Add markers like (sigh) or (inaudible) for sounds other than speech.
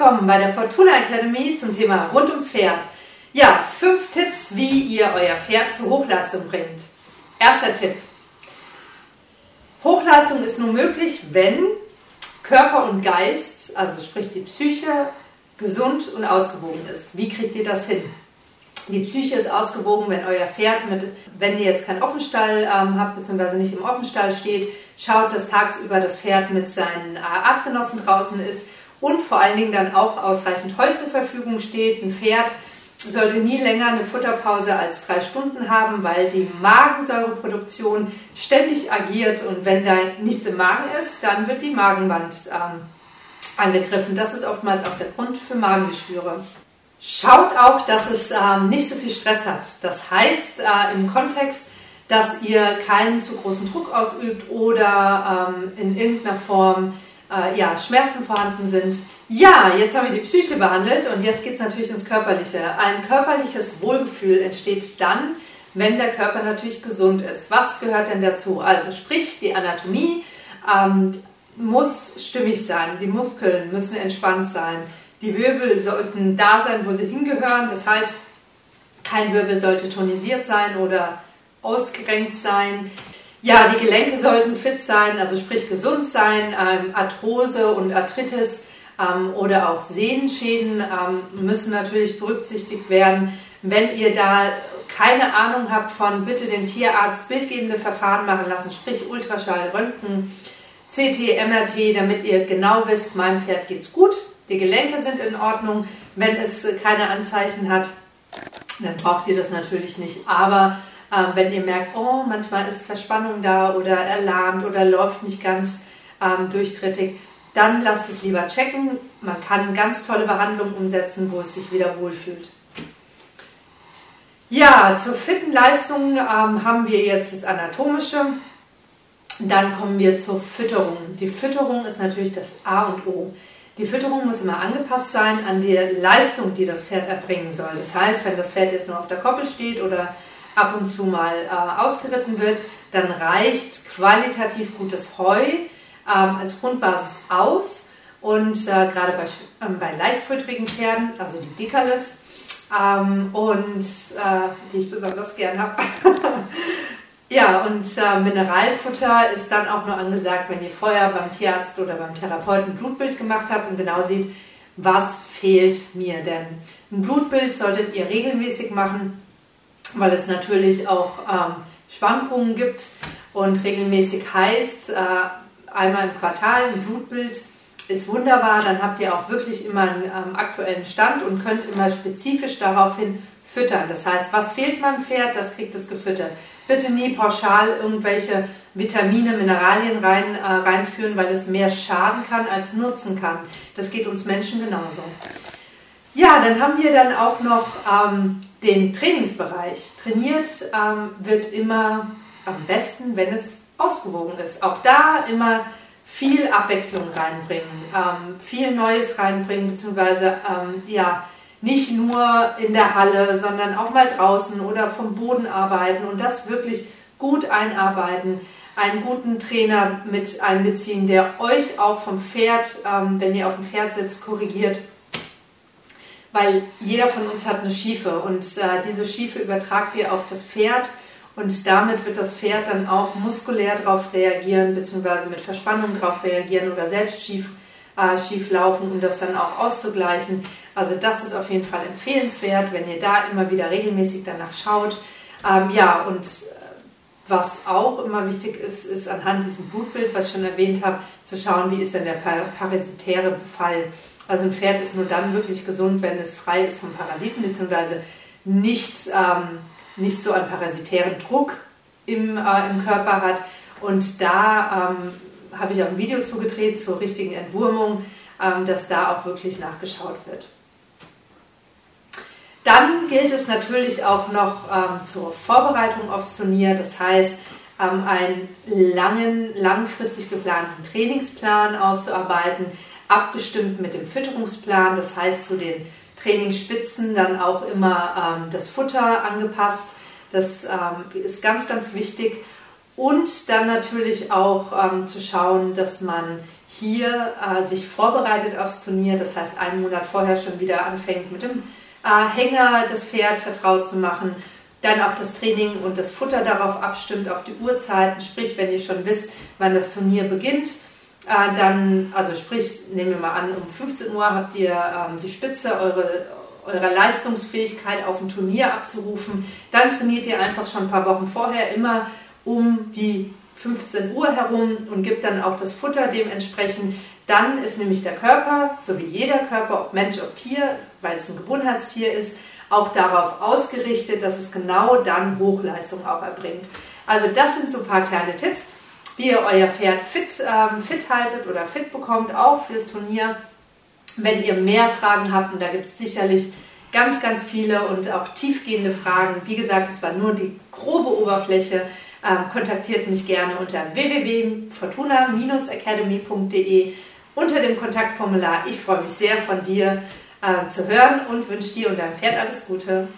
willkommen bei der Fortuna Academy zum Thema rund ums Pferd. Ja, fünf Tipps, wie ihr euer Pferd zur Hochleistung bringt. Erster Tipp. Hochleistung ist nur möglich, wenn Körper und Geist, also sprich die Psyche, gesund und ausgewogen ist. Wie kriegt ihr das hin? Die Psyche ist ausgewogen, wenn euer Pferd mit, wenn ihr jetzt keinen Offenstall ähm, habt, beziehungsweise nicht im Offenstall steht, schaut, dass tagsüber das Pferd mit seinen äh, Artgenossen draußen ist und vor allen Dingen dann auch ausreichend Heu zur Verfügung steht. Ein Pferd sollte nie länger eine Futterpause als drei Stunden haben, weil die Magensäureproduktion ständig agiert und wenn da nichts im Magen ist, dann wird die Magenwand ähm, angegriffen. Das ist oftmals auch der Grund für Magengeschwüre. Schaut auch, dass es ähm, nicht so viel Stress hat. Das heißt äh, im Kontext, dass ihr keinen zu großen Druck ausübt oder ähm, in irgendeiner Form äh, ja, Schmerzen vorhanden sind. Ja, jetzt haben wir die Psyche behandelt und jetzt geht es natürlich ins Körperliche. Ein körperliches Wohlgefühl entsteht dann, wenn der Körper natürlich gesund ist. Was gehört denn dazu? Also sprich, die Anatomie ähm, muss stimmig sein, die Muskeln müssen entspannt sein, die Wirbel sollten da sein, wo sie hingehören. Das heißt, kein Wirbel sollte tonisiert sein oder ausgerenkt sein. Ja, die Gelenke sollten fit sein, also sprich gesund sein. Ähm, Arthrose und Arthritis ähm, oder auch Sehnenschäden ähm, müssen natürlich berücksichtigt werden. Wenn ihr da keine Ahnung habt von, bitte den Tierarzt bildgebende Verfahren machen lassen, sprich Ultraschall, Röntgen, CT, MRT, damit ihr genau wisst, meinem Pferd geht's gut, die Gelenke sind in Ordnung. Wenn es keine Anzeichen hat, dann braucht ihr das natürlich nicht. Aber ähm, wenn ihr merkt, oh, manchmal ist Verspannung da oder erlahmt oder läuft nicht ganz ähm, durchtrittig, dann lasst es lieber checken. Man kann ganz tolle Behandlungen umsetzen, wo es sich wieder wohlfühlt. Ja, zur fitten Leistung ähm, haben wir jetzt das Anatomische. Dann kommen wir zur Fütterung. Die Fütterung ist natürlich das A und O. Die Fütterung muss immer angepasst sein an die Leistung, die das Pferd erbringen soll. Das heißt, wenn das Pferd jetzt nur auf der Koppel steht oder ab und zu mal äh, ausgeritten wird, dann reicht qualitativ gutes Heu ähm, als Grundbasis aus. Und äh, gerade bei, ähm, bei leichtfütterigen Pferden, also die Dickerles, ähm, und äh, die ich besonders gern habe. (laughs) ja, und äh, Mineralfutter ist dann auch nur angesagt, wenn ihr vorher beim Tierarzt oder beim Therapeuten Blutbild gemacht habt und genau seht, was fehlt mir denn. Ein Blutbild solltet ihr regelmäßig machen, weil es natürlich auch ähm, Schwankungen gibt und regelmäßig heißt, äh, einmal im Quartal ein Blutbild ist wunderbar, dann habt ihr auch wirklich immer einen ähm, aktuellen Stand und könnt immer spezifisch daraufhin füttern. Das heißt, was fehlt meinem Pferd, das kriegt es gefüttert. Bitte nie pauschal irgendwelche Vitamine, Mineralien rein, äh, reinführen, weil es mehr schaden kann als nutzen kann. Das geht uns Menschen genauso. Ja, dann haben wir dann auch noch ähm, den Trainingsbereich. Trainiert ähm, wird immer am besten, wenn es ausgewogen ist. Auch da immer viel Abwechslung reinbringen, ähm, viel Neues reinbringen, beziehungsweise ähm, ja, nicht nur in der Halle, sondern auch mal draußen oder vom Boden arbeiten und das wirklich gut einarbeiten, einen guten Trainer mit einbeziehen, der euch auch vom Pferd, ähm, wenn ihr auf dem Pferd sitzt, korrigiert. Weil jeder von uns hat eine Schiefe und äh, diese Schiefe übertragt ihr auf das Pferd und damit wird das Pferd dann auch muskulär darauf reagieren, beziehungsweise mit Verspannung darauf reagieren oder selbst schief, äh, schief laufen, um das dann auch auszugleichen. Also das ist auf jeden Fall empfehlenswert, wenn ihr da immer wieder regelmäßig danach schaut. Ähm, ja, und äh, was auch immer wichtig ist, ist anhand diesem Blutbild, was ich schon erwähnt habe, zu schauen, wie ist denn der parasitäre Befall. Also ein Pferd ist nur dann wirklich gesund, wenn es frei ist von Parasiten, beziehungsweise nicht ähm, nicht so einen parasitären Druck im, äh, im Körper hat. Und da ähm, habe ich auch ein Video zugedreht zur richtigen Entwurmung, ähm, dass da auch wirklich nachgeschaut wird. Dann gilt es natürlich auch noch ähm, zur Vorbereitung aufs Turnier, das heißt, ähm, einen langen, langfristig geplanten Trainingsplan auszuarbeiten, abgestimmt mit dem Fütterungsplan, das heißt zu den Trainingsspitzen dann auch immer ähm, das Futter angepasst. Das ähm, ist ganz, ganz wichtig. Und dann natürlich auch ähm, zu schauen, dass man hier äh, sich vorbereitet aufs Turnier, das heißt einen Monat vorher schon wieder anfängt mit dem äh, Hänger das Pferd vertraut zu machen, dann auch das Training und das Futter darauf abstimmt, auf die Uhrzeiten, sprich, wenn ihr schon wisst, wann das Turnier beginnt, äh, dann, also sprich, nehmen wir mal an, um 15 Uhr habt ihr ähm, die Spitze eure, eurer Leistungsfähigkeit auf dem Turnier abzurufen, dann trainiert ihr einfach schon ein paar Wochen vorher immer um die 15 Uhr herum und gibt dann auch das Futter dementsprechend. Dann ist nämlich der Körper, so wie jeder Körper, ob Mensch, ob Tier, weil es ein Gewohnheitstier ist, auch darauf ausgerichtet, dass es genau dann Hochleistung auch erbringt. Also das sind so ein paar kleine Tipps, wie ihr euer Pferd fit, ähm, fit haltet oder fit bekommt, auch fürs Turnier. Wenn ihr mehr Fragen habt, und da gibt es sicherlich ganz, ganz viele und auch tiefgehende Fragen, wie gesagt, es war nur die grobe Oberfläche, ähm, kontaktiert mich gerne unter www.fortuna-academy.de unter dem Kontaktformular. Ich freue mich sehr von dir äh, zu hören und wünsche dir und deinem Pferd alles Gute.